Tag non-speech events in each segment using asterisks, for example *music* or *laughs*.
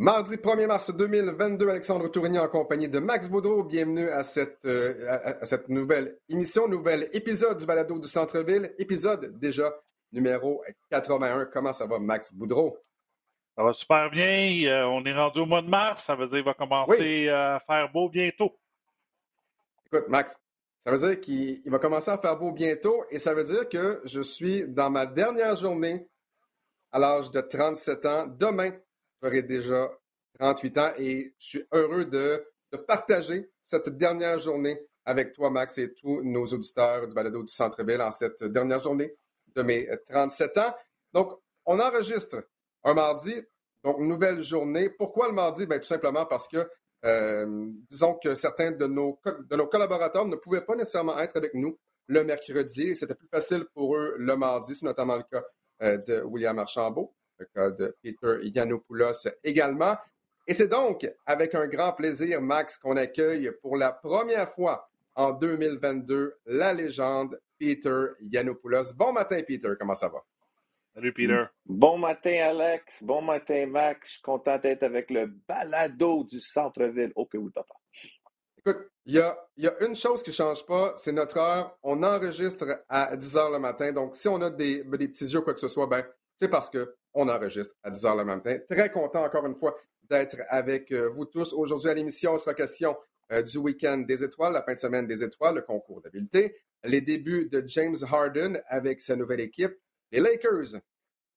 Mardi 1er mars 2022, Alexandre Tourigny en compagnie de Max Boudreau. Bienvenue à cette, euh, à, cette nouvelle émission, nouvel épisode du balado du Centre-Ville. Épisode déjà numéro 81. Comment ça va, Max Boudreau? Ça va super bien. Euh, on est rendu au mois de mars. Ça veut dire qu'il va commencer à faire beau bientôt. Écoute, Max, ça veut dire qu'il va commencer à faire beau bientôt et ça veut dire que je suis dans ma dernière journée à l'âge de 37 ans. Demain, j'aurai déjà 38 ans et je suis heureux de, partager cette dernière journée avec toi, Max, et tous nos auditeurs du balado du Centre-Ville en cette dernière journée de mes 37 ans. Donc, on enregistre un mardi, donc nouvelle journée. Pourquoi le mardi? Bien, tout simplement parce que, euh, disons que certains de nos, de nos collaborateurs ne pouvaient pas nécessairement être avec nous le mercredi. C'était plus facile pour eux le mardi. C'est notamment le cas euh, de William Archambault le cas de Peter Yanopoulos également. Et c'est donc avec un grand plaisir, Max, qu'on accueille pour la première fois en 2022 la légende Peter Yanopoulos. Bon matin, Peter, comment ça va? Salut, Peter. Bon matin, Alex. Bon matin, Max. Je suis content d'être avec le balado du centre-ville. Ok, oui, papa. Écoute, il y a, y a, une chose qui ne change pas, c'est notre heure. On enregistre à 10 h le matin. Donc, si on a des, des petits yeux ou quoi que ce soit, ben, c'est parce que on enregistre à 10 h le matin. Très content, encore une fois, d'être avec euh, vous tous. Aujourd'hui, à l'émission, il sera question euh, du week-end des étoiles, la fin de semaine des étoiles, le concours d'habileté, les débuts de James Harden avec sa nouvelle équipe, les Lakers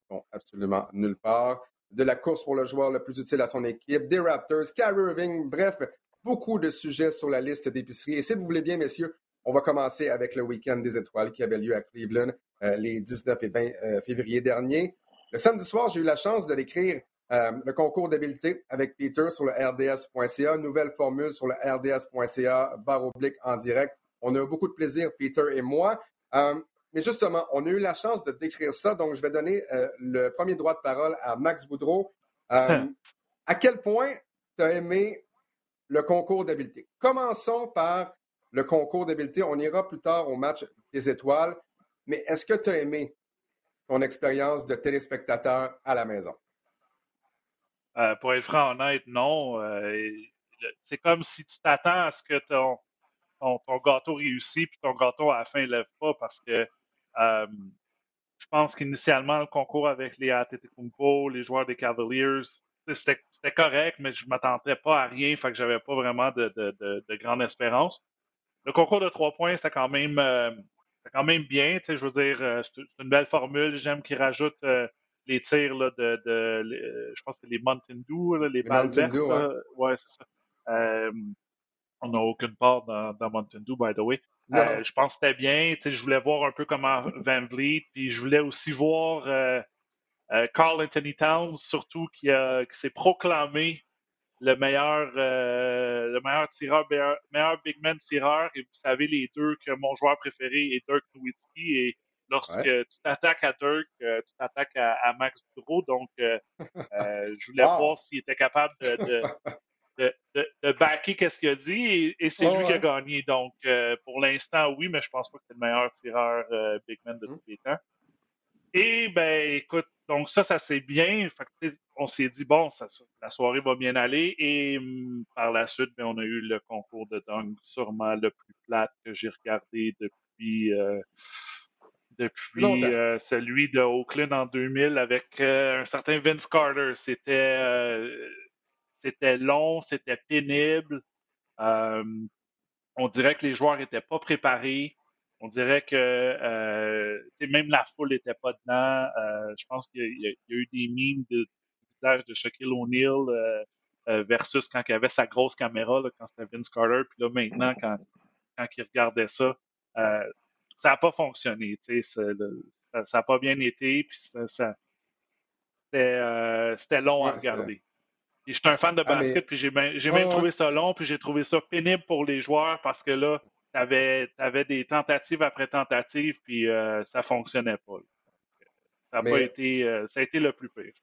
vont absolument nulle part, de la course pour le joueur le plus utile à son équipe, des Raptors, Kyrie Irving, bref, beaucoup de sujets sur la liste d'épicerie. Et si vous voulez bien, messieurs, on va commencer avec le week-end des étoiles qui avait lieu à Cleveland euh, les 19 et 20 février dernier. Le samedi soir, j'ai eu la chance de l'écrire euh, le concours d'habileté avec Peter sur le rds.ca, nouvelle formule sur le rds.ca, barre oblique en direct. On a eu beaucoup de plaisir, Peter et moi. Euh, mais justement, on a eu la chance de décrire ça, donc je vais donner euh, le premier droit de parole à Max Boudreau. *laughs* à quel point tu as aimé le concours d'habileté? Commençons par le concours d'habileté. On ira plus tard au match des étoiles. Mais est-ce que tu as aimé ton expérience de téléspectateur à la maison? Euh, pour être franc honnête, non. Euh, c'est comme si tu t'attends à ce que ton, ton, gâteau réussisse puis ton gâteau à la fin ne lève pas parce que euh, je pense qu'initialement, le concours avec les Antetokounmpo, les joueurs des Cavaliers, c'était correct, mais je ne m'attendais pas à rien, fait que j'avais pas vraiment de, de, de, grande espérance. Le concours de trois points, c'était quand même c'est quand même bien. Je veux dire, euh, c'est une belle formule. J'aime qu'ils rajoutent euh, les tirs là, de, de, je pense que les Mountain Dew, les, les balles vertes. Ouais, c'est ça. on n'a aucune part dans, dans, Mountain Dew, by the way. Euh, je pense que c'était bien. Je voulais voir un peu comment Van Vliet, puis je voulais aussi voir Carl Anthony Towns, surtout, qui, qui s'est proclamé le meilleur, euh, le meilleur tireur, meilleur, big man tireur. Et vous savez, les deux, que mon joueur préféré est Dirk Nowitzki. Et lorsque tu t'attaques à Dirk, euh, tu t'attaques à, Max Boudreau. Donc, *laughs* euh, je voulais voir s'il était capable de, de, de, backer qu'est-ce qu'il a dit. Et, c'est lui qui a gagné. Donc, pour l'instant, oui, mais je pense pas que c'est le meilleur tireur big man de mmh. tous les temps. Et ben, écoute, donc ça, ça s'est bien. on s'est dit, bon, ça, la soirée va bien aller. Et hum, par la suite, ben, on a eu le concours de dunk, sûrement le plus plat que j'ai regardé depuis, euh, depuis euh, celui de Oakland en 2000 avec euh, un certain Vince Carter. C'était, c'était long, c'était pénible. On dirait que les joueurs n'étaient pas préparés. On dirait que euh, même la foule n'était pas dedans. Euh, je pense qu'il y, a eu des mimes de, du visage de Shaquille O'Neal euh, versus quand il avait sa grosse caméra, quand c'était Vince Carter. Puis là, maintenant, quand, quand il regardait ça, ça n'a pas fonctionné. Ça n'a pas bien été. Puis ça, c'était long à regarder. Et je suis un fan de ah, basket, puis j'ai même trouvé ça long, puis j'ai trouvé ça pénible pour les joueurs parce que là, tu avais, des tentatives après tentatives, puis euh, ça ne fonctionnait pas. Ça a, pas été, euh, ça a été le plus pire.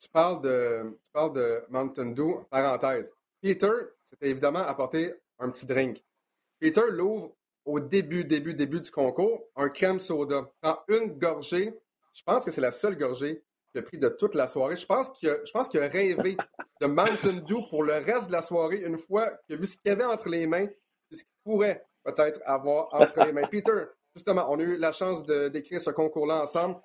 Tu parles de, tu parles de Mountain Dew, parenthèse. Peter, c'était évidemment apporter un petit drink. Peter l'ouvre au début, début, début du concours, un crème soda. Prend une gorgée, je pense que c'est la seule gorgée qu'il a pris de toute la soirée. Je pense qu'il a, je pense qu'il a rêvé de Mountain Dew pour le reste de la soirée, une fois qu'il a vu ce qu'il y avait entre les mains, ce qu'il pourrait peut-être avoir entre les mains. Peter, justement, on a eu la chance d'écrire ce concours-là ensemble.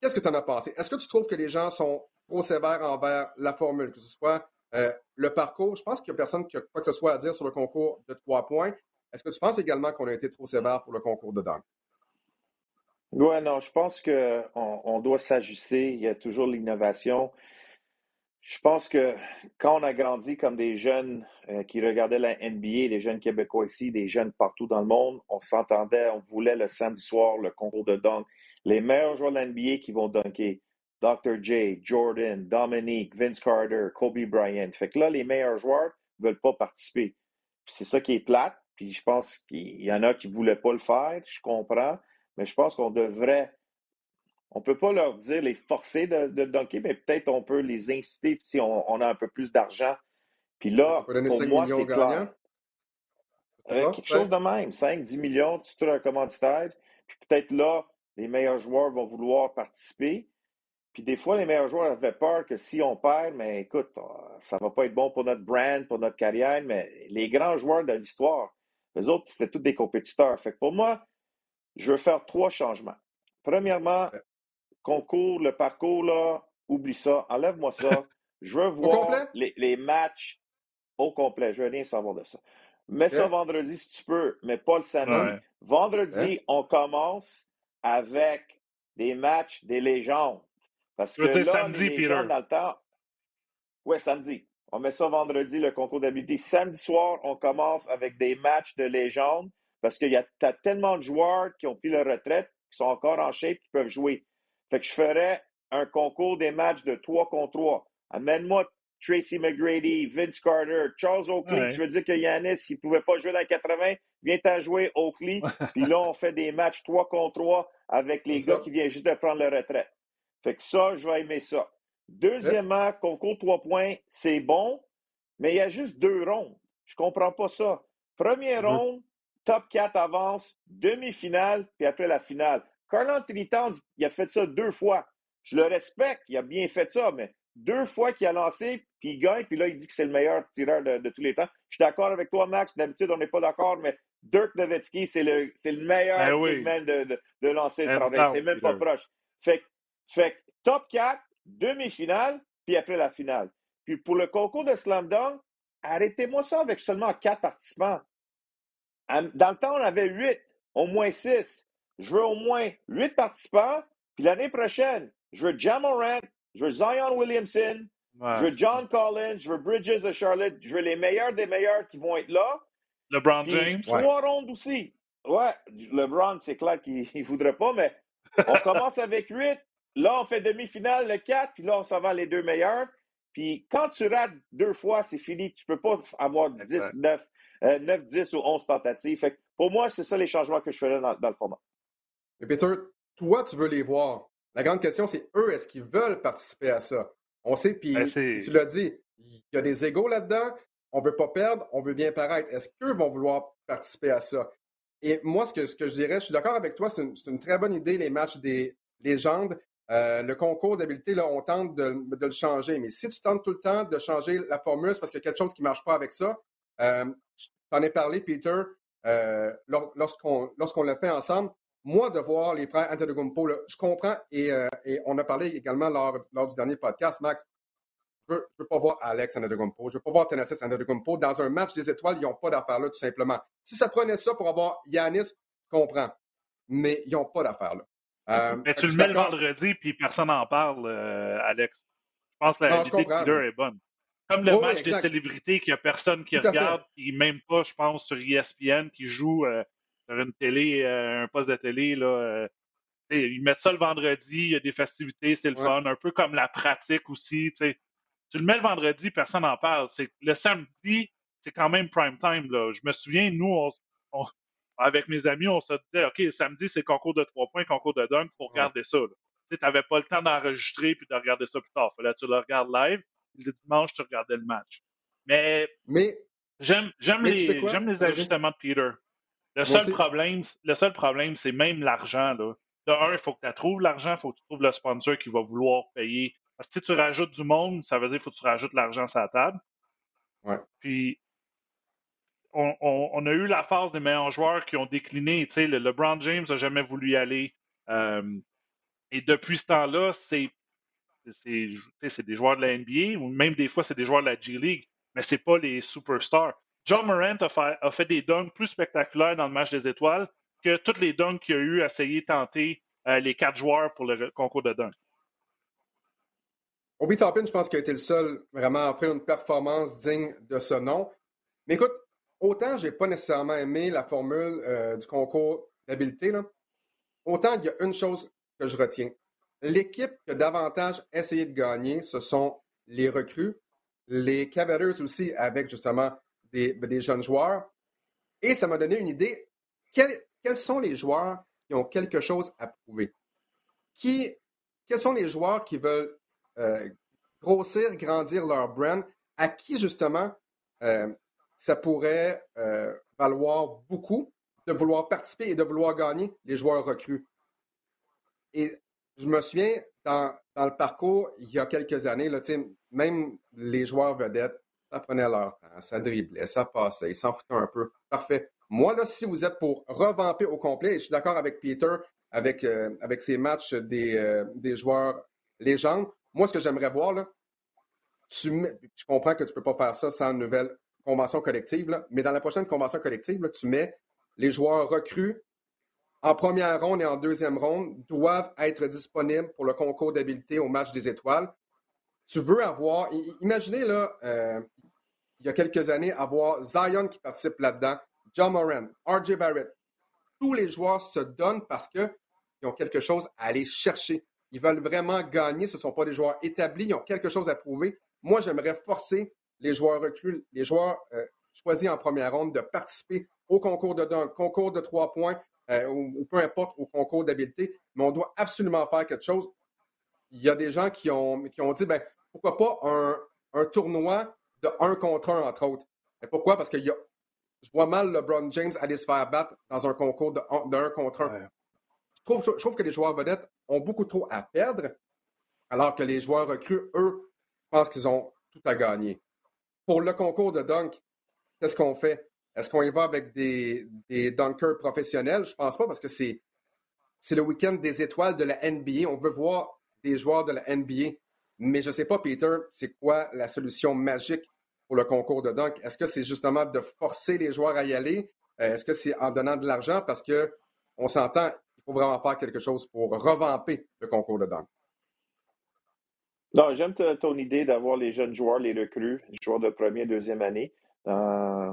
Qu'est-ce que tu en as pensé? Est-ce que tu trouves que les gens sont trop sévères envers la formule, que ce soit euh, le parcours? Je pense qu'il n'y a personne qui a quoi que ce soit à dire sur le concours de trois points. Est-ce que tu penses également qu'on a été trop sévère pour le concours de? Oui, non, je pense qu'on on doit s'ajuster. Il y a toujours l'innovation. Je pense que quand on a grandi comme des jeunes euh, qui regardaient la NBA, des jeunes Québécois ici, des jeunes partout dans le monde, on s'entendait, on voulait le samedi soir le concours de dunk. Les meilleurs joueurs de la NBA qui vont dunker. Dr. J, Jordan, Dominique, Vince Carter, Kobe Bryant. Fait que là, les meilleurs joueurs ne veulent pas participer. C'est ça qui est plate. Puis je pense qu'il y en a qui ne voulaient pas le faire. Je comprends. Mais je pense qu'on devrait on ne peut pas leur dire, les forcer de, de dunker, mais peut-être on peut les inciter si on, a un peu plus d'argent. Puis là, pour moi, c'est clair. Euh, quelque chose de même, 5, 10 millions, tu trouves un commanditaire. Puis peut-être là, les meilleurs joueurs vont vouloir participer. Puis des fois, les meilleurs joueurs avaient peur que si on perd, mais écoute, euh, ça ne va pas être bon pour notre brand, pour notre carrière, mais les grands joueurs de l'histoire, les autres, c'était tous des compétiteurs. Fait que pour moi, je veux faire trois changements. Premièrement, concours, le parcours, là, oublie ça, enlève-moi ça. Je veux voir les, matchs au complet. Je veux rien savoir de ça. Mets ça vendredi si tu peux, mais pas le samedi. Vendredi, on commence avec des matchs des légendes. Parce que là, samedi, les légendes dans le temps... Oui, samedi. On met ça vendredi, le concours d'habilité. Samedi soir, on commence avec des matchs de légendes parce qu'il y a tellement de joueurs qui ont pris leur retraite, qui sont encore en shape, qui peuvent jouer. Fait que je ferais un concours des matchs de 3 contre 3. Amène-moi Tracy McGrady, Vince Carter, Charles Oakley. Tu veux dire que Yanis, s'il ne pouvait pas jouer dans les 80, vient à jouer Oakley. *laughs* Puis là, on fait des matchs 3 contre 3 avec les gars qui viennent juste de prendre leur retraite. Fait que ça, je vais aimer ça. Deuxièmement, concours 3 points, c'est bon, mais il y a juste deux rondes. Je ne comprends pas ça. Première mm-hmm. ronde, top 4 avance, demi-finale, puis après la finale. Carl Anthony Towns, il a fait ça deux fois. Je le respecte, il a bien fait ça, mais deux fois qu'il a lancé, puis il gagne, puis là, il dit que c'est le meilleur tireur de, tous les temps. Je suis d'accord avec toi, Max. D'habitude, on n'est pas d'accord, mais Dirk Nowitzki, c'est le, le meilleur ben de, de, lancer de travail. C'est même pas proche. Fait, fait top 4, demi-finale, puis après la finale. Puis pour le concours de Slam Dunk, arrêtez-moi ça avec seulement quatre participants. Dans le temps, on avait huit, au moins six je veux au moins huit participants. Puis l'année prochaine, je veux Jamorant, je veux Zion Williamson, je veux John Collins, je veux Bridges de Charlotte, je veux les meilleurs des meilleurs qui vont être là. LeBron James? Trois rondes aussi. Ouais, LeBron, c'est clair qu'il *laughs* ne voudrait pas, mais on commence *laughs* avec huit. Là, on fait demi-finale le 4, puis là, on s'en va les deux meilleurs. Puis quand tu rates deux fois, c'est fini. Tu ne peux pas avoir 10, 9, 9, 10 ou 11 tentatives. Fait pour moi, c'est ça les changements que je ferais dans le format. Mais Peter, toi, tu veux les voir. La grande question, c'est eux, est-ce qu'ils veulent participer à ça? On sait, puis ben, tu l'as dit, il y a des égaux là-dedans. On ne veut pas perdre, on veut bien paraître. Est-ce qu'eux vont vouloir participer à ça? Et moi, ce que, ce que je dirais, je suis d'accord avec toi, c'est une, très bonne idée, les matchs des légendes. Euh, le concours d'habileté, là, on tente de, le changer. Mais si tu tentes tout le temps de changer la formule, c'est parce qu'il y a quelque chose qui ne marche pas avec ça. Euh, je t'en ai parlé, Peter, euh, lorsqu'on lorsqu'on l'a fait ensemble moi, de voir les frères Antetokounmpo, je comprends, euh, et, on a parlé également lors, lors du dernier podcast, Max, je ne veux, pas voir Alex Antetokounmpo, je ne veux pas voir Tennessee Antetokounmpo. Dans un match des étoiles, ils n'ont pas d'affaire là, tout simplement. Si ça prenait ça pour avoir Yanis, je comprends, mais ils n'ont pas d'affaire là. Euh, mais tu le mets le vendredi, puis personne n'en parle, euh, Alex. Je pense que la idée de est bonne. Comme le match des célébrités qu'il n'y a personne qui regarde, et même pas, je pense, sur ESPN, qui joue sur une télé, euh, un poste de télé, là, euh, ils mettent ça le vendredi, il y a des festivités, c'est le fun, un peu comme la pratique aussi. Tu le mets le vendredi, personne n'en parle. Le samedi, c'est quand même prime time. Là. Je me souviens, nous, avec mes amis, on se disait, OK, samedi, c'est concours de trois points, concours de dunk, il faut regarder ça. Tu n'avais pas le temps d'enregistrer puis de regarder ça plus tard. Fallait que tu le regardes live. Le dimanche, tu regardais le match. Mais, mais j'aime les, les ajustements de Peter. Le seul, problème, le seul problème, c'est même l'argent. de un, il faut que tu trouves l'argent, il faut que tu trouves le sponsor qui va vouloir payer. Parce que si tu rajoutes du monde, ça veut dire qu'il faut que tu rajoutes l'argent sur la table. Ouais. Puis, on, a eu la phase des meilleurs joueurs qui ont décliné. le LeBron James n'a jamais voulu y aller. Euh, et depuis ce temps-là, c'est des joueurs de la NBA ou même des fois, c'est des joueurs de la G-League, mais ce pas les superstars. John Morant a fait, des dunks plus spectaculaires dans le match des étoiles que tous les dunks qu'il a eu à essayer de tenter euh, les quatre joueurs pour le concours de dunk. Obi Toppin, je pense qu'il a été le seul vraiment à offrir une performance digne de ce nom. Mais écoute, autant j'ai pas nécessairement aimé la formule euh, du concours d'habileté, autant il y a une chose que je retiens. L'équipe qui a davantage essayé de gagner, ce sont les recrues, les Cavaliers aussi avec justement des, des jeunes joueurs. Et ça m'a donné une idée. Quels, quels, sont les joueurs qui ont quelque chose à prouver? Qui, quels sont les joueurs qui veulent euh, grossir, grandir leur brand, à qui justement euh, ça pourrait euh, valoir beaucoup de vouloir participer et de vouloir gagner les joueurs recrues? Et je me souviens, dans, le parcours, il y a quelques années, là, même les joueurs vedettes, ça prenait leur temps, ça driblait, ça passait, ils s'en foutaient un peu. Parfait. Moi, là, si vous êtes pour revamper au complet, et je suis d'accord avec Peter, avec, avec ces matchs des, des joueurs légendes, moi, ce que j'aimerais voir, là, tu je comprends que tu ne peux pas faire ça sans une nouvelle convention collective, mais dans la prochaine convention collective, tu mets les joueurs recrues en première ronde et en deuxième ronde doivent être disponibles pour le concours d'habileté au match des étoiles. Tu veux avoir, imaginez là, euh, il y a quelques années, avoir Zion qui participe là-dedans, John Moran, RJ Barrett. Tous les joueurs se donnent parce qu'ils ont quelque chose à aller chercher. Ils veulent vraiment gagner. Ce ne sont pas des joueurs établis. Ils ont quelque chose à prouver. Moi, j'aimerais forcer les joueurs recrues, les joueurs euh, choisis en première ronde de participer au concours de dunk, concours de trois points euh, ou, peu importe au concours d'habileté. Mais on doit absolument faire quelque chose. Il y a des gens qui ont, qui ont dit ben, pourquoi pas un, tournoi de un contre un, entre autres. Et pourquoi? Parce que y a, je vois mal LeBron James aller se faire battre dans un concours de, un contre un je trouve que les joueurs vedettes ont beaucoup trop à perdre, alors que les joueurs recrues, eux, pensent qu'ils ont tout à gagner. Pour le concours de dunk, qu'est-ce qu'on fait? Est-ce qu'on y va avec des, des dunkers professionnels? Je pense pas parce que c'est, c'est le week-end des étoiles de la NBA. On veut voir des joueurs de la NBA. Mais je ne sais pas, Peter, c'est quoi la solution magique pour le concours de dunk? Est-ce que c'est justement de forcer les joueurs à y aller? Euh, est-ce que c'est en donnant de l'argent? Parce que on s'entend, faut vraiment faire quelque chose pour revamper le concours de dunk. Non, j'aime ton idée d'avoir les jeunes joueurs, les recrues, les joueurs de première, deuxième année. Euh,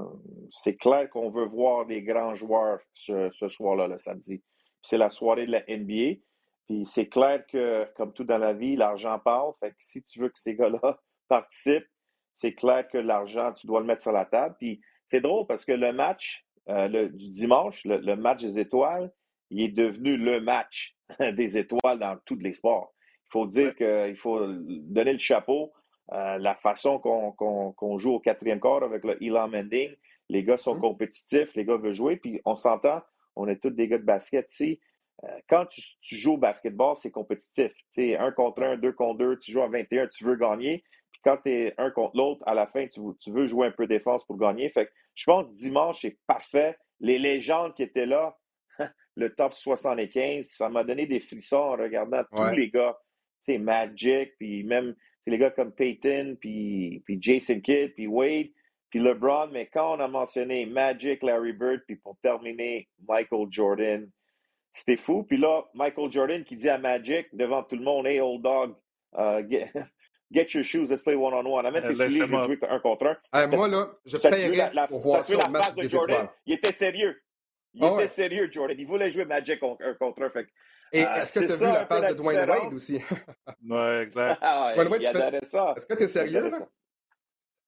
c'est clair qu'on veut voir des grands joueurs ce, soir-là, le samedi. C'est la soirée de la NBA. Puis c'est clair que, comme tout dans la vie, l'argent parle. Fait que si tu veux que ces gars-là *laughs* participent, c'est clair que l'argent, tu dois le mettre sur la table. Puis c'est drôle parce que le match euh, du dimanche, le, match des étoiles, il est devenu le match *laughs* des étoiles dans tous les sports. Il faut dire qu'il faut donner le chapeau. Euh, la façon qu'on joue au quatrième quart avec le Elon Mending, les gars sont mmh. compétitifs, les gars veulent jouer, puis on s'entend, on est tous des gars de basket. Si, euh, quand tu, joues au basketball, c'est compétitif. sais, un contre un, deux contre deux, tu joues à 21, tu veux gagner. Puis quand tu es un contre l'autre, à la fin, tu, tu, veux jouer un peu défense pour gagner. Fait que je pense que dimanche, c'est parfait. Les légendes qui étaient là, *laughs* le top 75, ça m'a donné des frissons en regardant tous les gars, tu sais, Magic, puis même les gars comme Peyton, puis, puis Jason Kidd, puis Wade, puis LeBron, mais quand on a mentionné Magic, Larry Bird, puis pour terminer, Michael Jordan, c'était fou. Puis là, Michael Jordan qui dit à Magic devant tout le monde, Hey, old dog, uh, *laughs* get, your shoes, let's play one-on-one. Amène tes souliers, je vais jouer un contre un. moi, là, je paierais pour voir ça au match des Jordan? Il était sérieux. Il était sérieux, Jordan. Il voulait jouer Magic un contre un. Fait, Et euh, est-ce que tu as vu la passe de Dwayne Wade aussi? *laughs* oui, exact. Ah, Dwayne Wade, il ça. Est-ce que tu es sérieux? Là?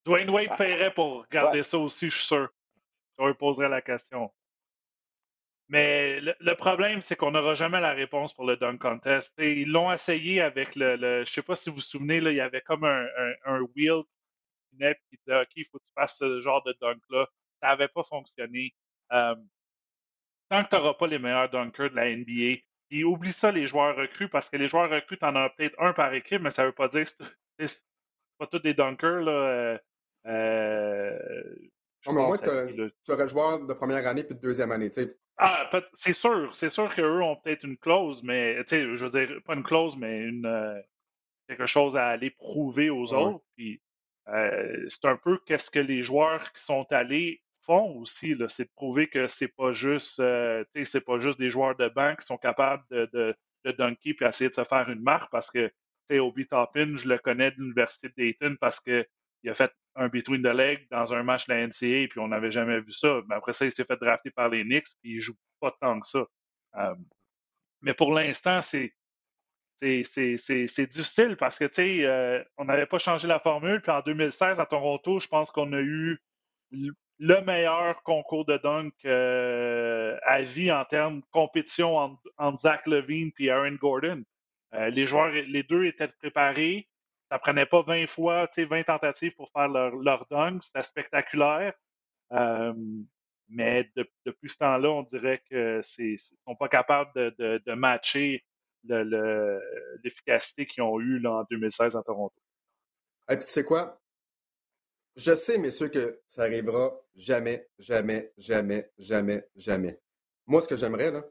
Dwayne Wade ah. paierait pour regarder ça aussi, je suis sûr. On lui poserait la question. Mais le, problème, c'est qu'on n'aura jamais la réponse pour le dunk contest. Et ils l'ont essayé avec le, Je ne sais pas si vous vous souvenez, là, il y avait comme un, un, un wheel qui disait OK, il faut que tu fasses ce genre de dunk-là. Ça n'avait pas fonctionné. Euh, tant que tu n'auras pas les meilleurs dunkers de la NBA, Puis oublie ça, les joueurs recrues, parce que les joueurs recrues, t'en as peut-être un par équipe, mais ça veut pas dire que c'est pas tous des dunkers. Là, euh, euh non, mais moi, tu aurais joueur de première année puis de deuxième année, tu. Ah, c'est sûr. C'est sûr qu'eux ont peut-être une clause, mais, tu sais, je veux dire, pas une clause, mais une, euh, quelque chose à aller prouver aux autres. Puis, euh, c'est un peu qu'est-ce que les joueurs qui sont allés font aussi, c'est de prouver que c'est pas juste euh, c'est pas juste des joueurs de banque qui sont capables de, de, de dunker puis essayer de se faire une marque parce que Obi Toppin, je le connais de l'Université de Dayton parce qu'il a fait un between the leg dans un match de la NCA puis on n'avait jamais vu ça. Mais après ça, il s'est fait drafter par les Knicks puis il joue pas tant que ça. Euh, mais pour l'instant, c'est c'est difficile parce que, tu sais, euh, on n'avait pas changé la formule. Puis en 2016, à Toronto, je pense qu'on a eu le meilleur concours de dunk euh, à vie en termes de compétition entre, Zach Levine et Aaron Gordon. Les joueurs, les deux étaient préparés. Ça prenait pas 20 fois, 20 tentatives pour faire leur, leur dunk. C'était spectaculaire. mais depuis ce temps-là, on dirait qu'ils ne sont pas capables de, de matcher l'efficacité qu'ils ont eue en 2016 à Toronto. Et puis tu sais quoi? Je sais, messieurs, que ça arrivera jamais, jamais, jamais, jamais, jamais. Moi, ce que j'aimerais, là,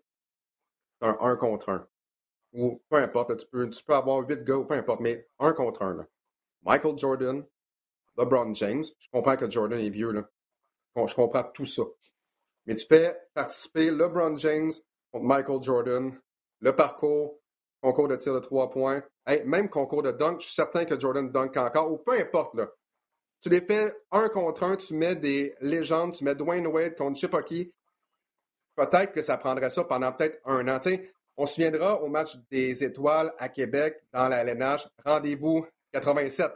c'est un 1 contre 1. Ou peu importe, tu, peux, tu peux avoir 8 gars ou peu importe, mais 1 contre 1. Là. Michael Jordan, LeBron James. Je comprends que Jordan est vieux, là. je comprends tout ça. Mais tu fais participer LeBron James contre Michael Jordan, le parcours, concours de tir de trois points, même concours de dunk, je suis certain que Jordan dunk encore, ou peu importe, là. Tu les fais un contre un, tu mets des légendes, tu mets Dwayne Wade contre je Peut-être que ça prendrait ça pendant peut-être un an. On se souviendra au match des étoiles à Québec dans la LNH, rendez-vous 87.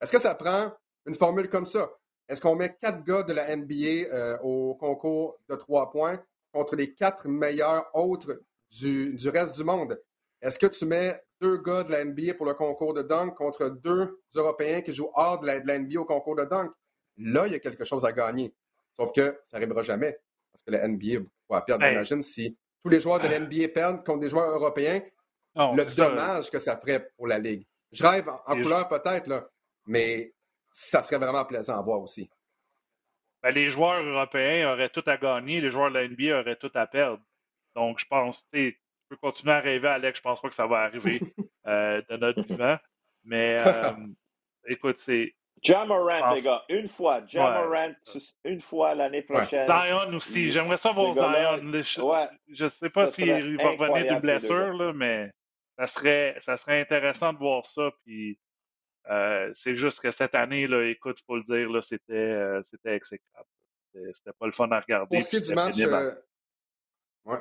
Est-ce que ça prend une formule comme ça? Est-ce qu'on met quatre gars de la NBA euh, au concours de trois points contre les quatre meilleurs autres du reste du monde? Est-ce que tu mets deux gars de la NBA pour le concours de dunk contre deux Européens qui jouent hors de la, NBA au concours de dunk? Là, il y a quelque chose à gagner. Sauf que ça n'arrivera jamais parce que la NBA va perdre. Imagine si tous les joueurs de la NBA perdent contre des joueurs européens, le dommage que ça ferait pour la Ligue. Je rêve en, couleur peut-être, là, mais ça serait vraiment plaisant à voir aussi. Ben, les joueurs européens auraient tout à gagner, les joueurs de la NBA auraient tout à perdre. Donc, je pense, tu peux continuer à rêver, Alex. Je pense pas que ça va arriver *laughs* euh, de notre vivant. Mais euh, *laughs* écoute, c'est. Jamorant, les gars, une fois. Jamorant, une fois l'année prochaine. Zion aussi. J'aimerais ça voir Zion. Je ne sais pas s'il va revenir d'une blessure, là, mais ça serait, ça serait intéressant de voir ça. Puis euh, c'est juste que cette année, là, écoute, il faut le dire, c'était, euh, c'était exécrable. C'était pas le fun à regarder. Pour ce qui est du match, euh, ouais.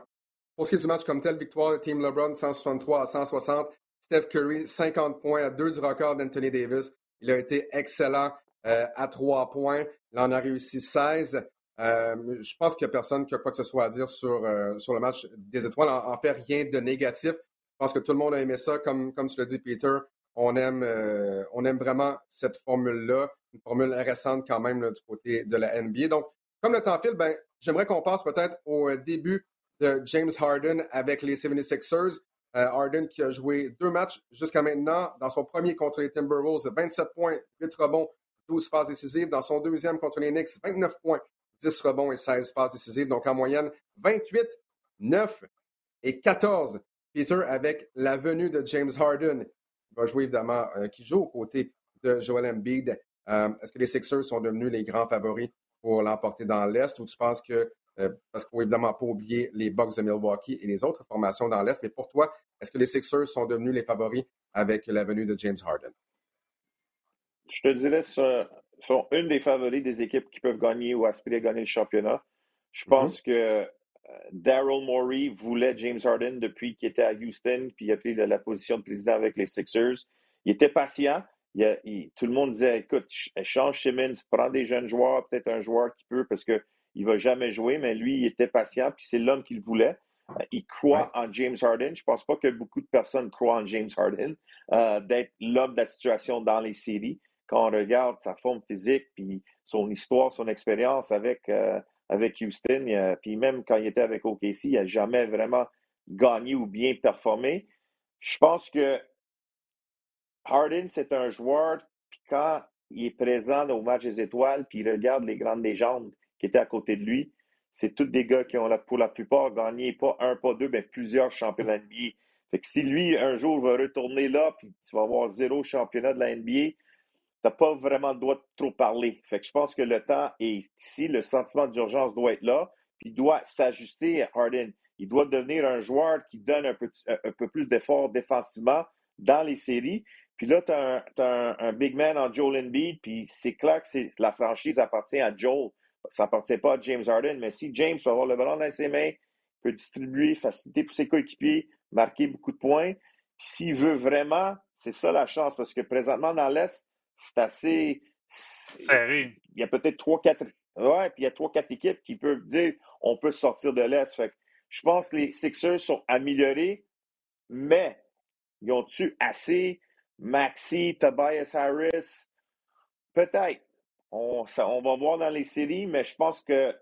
Pour ce qui est du match comme tel, victoire de Team LeBron 163 à 160. Steph Curry, 50 points à deux du record d'Anthony Davis. Il a été excellent euh, à trois points. Il en a réussi 16. Euh, je pense qu'il n'y a personne qui a quoi que ce soit à dire sur, euh, sur le match des étoiles. En, fait, rien de négatif. Je pense que tout le monde a aimé ça. Comme, comme tu l'as dit, Peter, on aime, on aime vraiment cette formule-là. Une formule récente quand même du côté de la NBA. Donc, comme le temps file, ben, j'aimerais qu'on passe peut-être au début de James Harden avec les 76ers. Euh, Harden qui a joué deux matchs jusqu'à maintenant. Dans son premier contre les Timberwolves, 27 points, 8 rebonds, 12 passes décisives. Dans son deuxième contre les Knicks, 29 points, 10 rebonds et 16 passes décisives. Donc en moyenne, 28, 9 et 14. Peter avec la venue de James Harden, qui va jouer évidemment, euh, qui joue aux côtés de Joel Embiid. Euh, est-ce que les Sixers sont devenus les grands favoris pour l'emporter dans l'Est ou tu penses que parce qu'il ne faut évidemment pas oublier les Bucks de Milwaukee et les autres formations dans l'Est. Mais pour toi, est-ce que les Sixers sont devenus les favoris avec la venue de James Harden? Je te dirais que sont une des favoris des équipes qui peuvent gagner ou aspirer à gagner le championnat. Je mm-hmm. pense que euh, Daryl Morey voulait James Harden depuis qu'il était à Houston, puis il a pris la, position de président avec les Sixers. Il était patient. tout le monde disait écoute, change Simmons, prends des jeunes joueurs, peut-être un joueur qui peut, parce que il va jamais jouer, mais lui, il était patient, puis c'est l'homme qu'il voulait. Euh, il croit en James Harden. Je ne pense pas que beaucoup de personnes croient en James Harden, euh, d'être l'homme de la situation dans les séries. Quand on regarde sa forme physique, puis son histoire, son expérience avec, euh, avec Houston, puis même quand il était avec OKC, il n'a jamais vraiment gagner ou bien performer. Je pense que Harden, c'est un joueur, puis quand il est présent au match des étoiles, puis il regarde les grandes légendes qui étaient à côté de lui, c'est tous des gars qui ont pour la plupart gagné pas un, pas deux, mais plusieurs championnats NBA. Fait que si lui, un jour, va retourner là, puis tu vas avoir zéro championnat de la NBA, tu n'as pas vraiment le droit de trop parler. Fait que je pense que le temps est ici, le sentiment d'urgence doit être là, puis il doit s'ajuster à Harden. Il doit devenir un joueur qui donne un peu, un peu plus d'efforts défensivement dans les séries. Puis là, tu as, un, big man en Joel Embiid, puis c'est clair que la franchise appartient à Joel. Ça appartient pas à James Harden, mais si James va avoir le ballon dans ses mains, peut distribuer, faciliter pour ses coéquipiers, marquer beaucoup de points. Puis s'il veut vraiment, c'est ça la chance, parce que présentement dans l'Est, c'est assez. Serré. Il y a peut-être trois, quatre. Ouais, puis il y a trois, quatre équipes qui peuvent dire on peut sortir de l'Est. Fait je pense que les Sixers sont améliorés, mais ils ont-tu assez? Maxi, Tobias Harris? Peut-être. On, va voir dans les séries, mais je pense que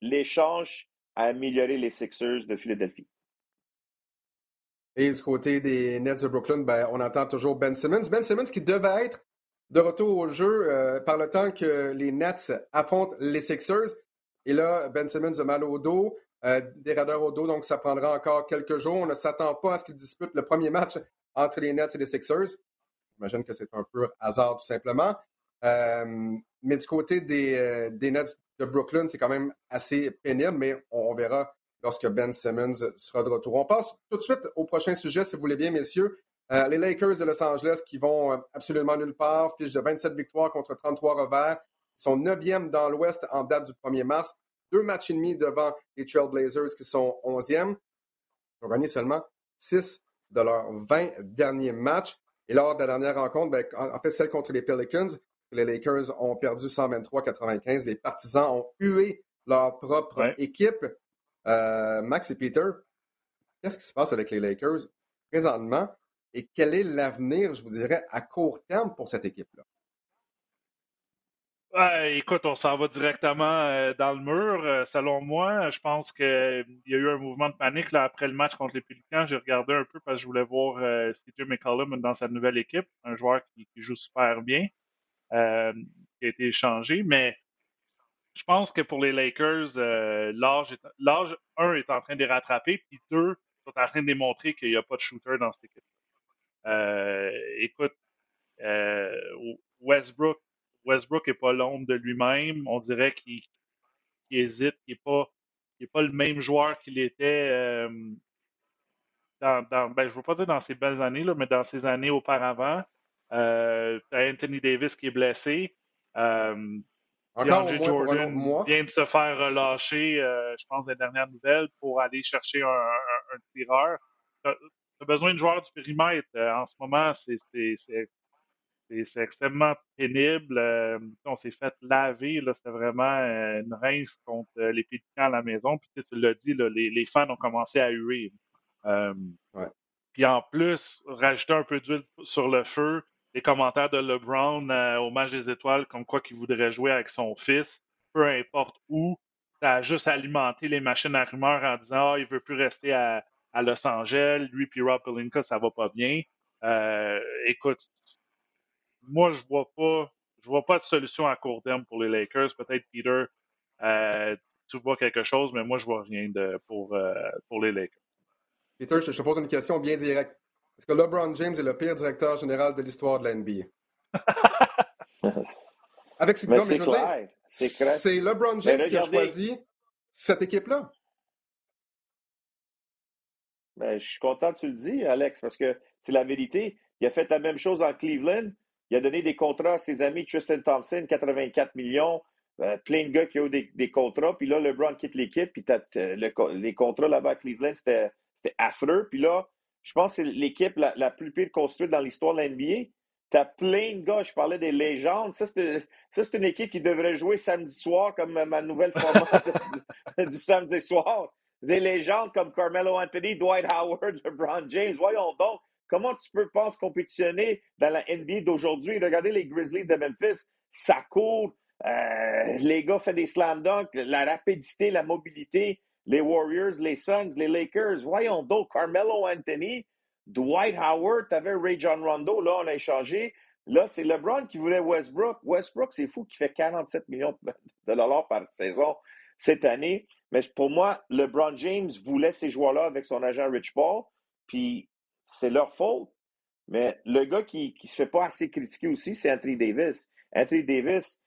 l'échange a amélioré les Sixers de Philadelphie. Et du côté des Nets de Brooklyn, ben, on entend toujours Ben Simmons. Ben Simmons qui devait être de retour au jeu euh, par le temps que les Nets affrontent les Sixers. Et là, Ben Simmons a mal au dos, euh, des radars au dos, donc ça prendra encore quelques jours. On ne s'attend pas à ce qu'il dispute le premier match entre les Nets et les Sixers. J'imagine que c'est un peu hasard, tout simplement. Euh, mais du côté des, des, Nets de Brooklyn, c'est quand même assez pénible, mais on, verra lorsque Ben Simmons sera de retour. On passe tout de suite au prochain sujet, si vous voulez bien, messieurs. Euh, les Lakers de Los Angeles qui vont euh, absolument nulle part, fiche de 27 victoires contre 33 revers, sont 9e dans l'Ouest en date du 1er mars, deux matchs et demi devant les Trailblazers qui sont 11e. Ils ont gagné seulement 6 de leurs 20 derniers matchs. Et lors de la dernière rencontre, ben, en fait celle contre les Pelicans, les Lakers ont perdu 123-95. Les partisans ont hué leur propre équipe. Euh, Max et Peter, qu'est-ce qui se passe avec les Lakers présentement et quel est l'avenir, je vous dirais, à court terme pour cette équipe-là? écoute, on s'en va directement euh, dans le mur. Euh, selon moi, je pense qu'il y a eu un mouvement de panique là, après le match contre les Pelicans. J'ai regardé un peu parce que je voulais voir CJ McCollum dans sa nouvelle équipe, un joueur qui, joue super bien, qui a été échangé. Mais je pense que pour les Lakers, l'âge, l'âge, un, est en train de les rattraper, puis deux, sont en train de démontrer qu'il n'y a pas de shooter dans cette équipe. écoute, Westbrook Westbrook n'est pas l'ombre de lui-même. On dirait qu'il hésite, qu'il n'est pas, pas le même joueur qu'il était euh, dans, ben, je veux pas dire dans ses belles années, là, mais dans ses années auparavant. Euh, Anthony Davis qui est blessé. Euh, Encore Jordan vient de se faire relâcher, euh, je pense, les dernières nouvelles pour aller chercher un, tireur. Tu as, besoin de joueurs du périmètre. en ce moment, c'est extrêmement pénible. Euh, on s'est fait laver. C'était vraiment euh, une rince contre euh, les Pélicans à la maison. Puis tu l'as dit, les, fans ont commencé à huer. Puis en plus, rajouter un peu d'huile sur le feu, les commentaires de LeBron au match des étoiles, comme quoi qu'il voudrait jouer avec son fils, peu importe où, ça a juste alimenté les machines à rumeurs en disant ah, il veut plus rester à, Los Angeles, lui puis Rob Pelinka, ça va pas bien. écoute, moi, je vois pas, je vois pas de solution à court terme pour les Lakers. Peut-être Peter, euh, tu vois quelque chose, mais moi, je vois rien de, pour, euh, pour les Lakers. Peter, je te pose une question bien directe. Est-ce que LeBron James est le pire directeur général de l'histoire de la NBA? *laughs* Avec ce mais, mais c'est LeBron James qui a choisi cette équipe-là. Ben, je suis content que tu le dis, Alex, parce que c'est la vérité. Il a fait la même chose en Cleveland. Il a donné des contrats à ses amis Tristan Thompson, 84 millions. Euh, plein de gars qui ont des, des contrats. Puis là, LeBron quitte l'équipe. Puis les contrats là-bas à Cleveland, c'était affreux. Puis là, je pense que c'est l'équipe la, plus pire construite dans l'histoire de l'NBA. Tu as plein de gars, je parlais des légendes. Ça, c'est une équipe qui devrait jouer samedi soir comme ma nouvelle format du, samedi soir. Des légendes comme Carmelo Anthony, Dwight Howard, LeBron James. Voyons donc. Comment tu peux penser compétitionner dans la NBA d'aujourd'hui? Regardez les Grizzlies de Memphis, ça court, euh, les gars font des slam dunks, la rapidité, la mobilité, les Warriors, les Suns, les Lakers. Voyons Carmelo Anthony, Dwight Howard, t'avais Ray John Rondo, là, on a échangé. Là, c'est LeBron qui voulait Westbrook. Westbrook, c'est fou, qui fait 47 millions *laughs* de dollars par saison cette année. Mais pour moi, LeBron James voulait ces joueurs-là avec son agent Rich Paul, puis c'est leur faute. Mais le gars qui ne se fait pas assez critiquer aussi, c'est Anthony Davis. Anthony Davis,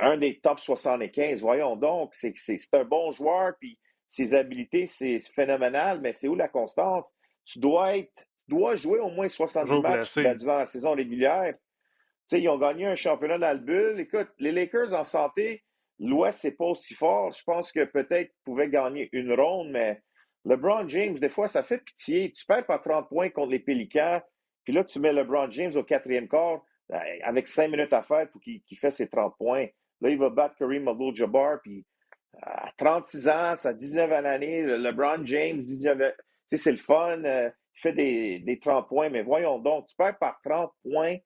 un des top 75, voyons donc, c'est un bon joueur, puis ses habiletés, c'est phénoménal, mais c'est où la constance? Tu dois être, dois jouer au moins 70 matchs durant la saison régulière. Tu sais, ils ont gagné un championnat dans le bulle. Écoute, les Lakers en santé, l'Ouest, c'est pas aussi fort. Je pense que peut-être qu'ils pouvaient gagner une ronde, mais LeBron James, des fois, ça fait pitié. Tu perds pas 30 points contre les Pélicans, puis là, tu mets LeBron James au quatrième quart avec cinq minutes à faire pour qu'il fasse ses 30 points. Là, il va battre Kareem Abdul-Jabbar, puis à 36 ans, sa 19 année, LeBron James, 19 c'est le fun, euh, il fait des, des 30 points, mais voyons donc, tu perds par 30 points,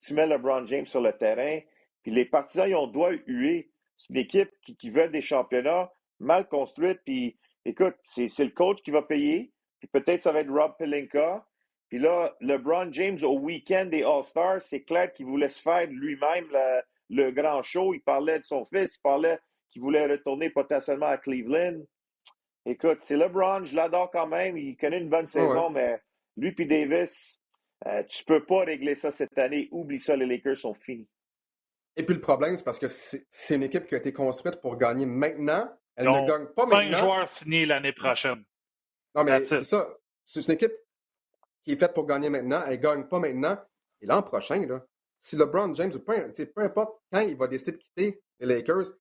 tu mets LeBron James sur le terrain, puis les partisans, ils ont droit huer. C'est une équipe qui, qui veut des championnats mal construite, puis écoute, c'est le coach qui va payer, puis peut-être ça va être Rob Pelinka, puis là, LeBron James, au week-end des All-Stars, c'est clair qu'il voulait se faire lui-même le, grand show. Il parlait de son fils, il parlait qu'il voulait retourner potentiellement à Cleveland. Écoute, c'est LeBron, je l'adore quand même. Il connaît une bonne saison, mais lui puis Davis, euh, tu peux pas régler ça cette année. Oublie ça, les Lakers sont finis. Et puis le problème, c'est parce que c'est une équipe qui a été construite pour gagner maintenant. Elle ne gagne pas maintenant. Cinq joueurs signés l'année prochaine. Non, mais c'est ça. C'est une équipe qui est faite pour gagner maintenant, elle ne gagne pas maintenant. Et l'an prochain, là, si LeBron James, peu, peu importe quand il va décider de quitter les Lakers,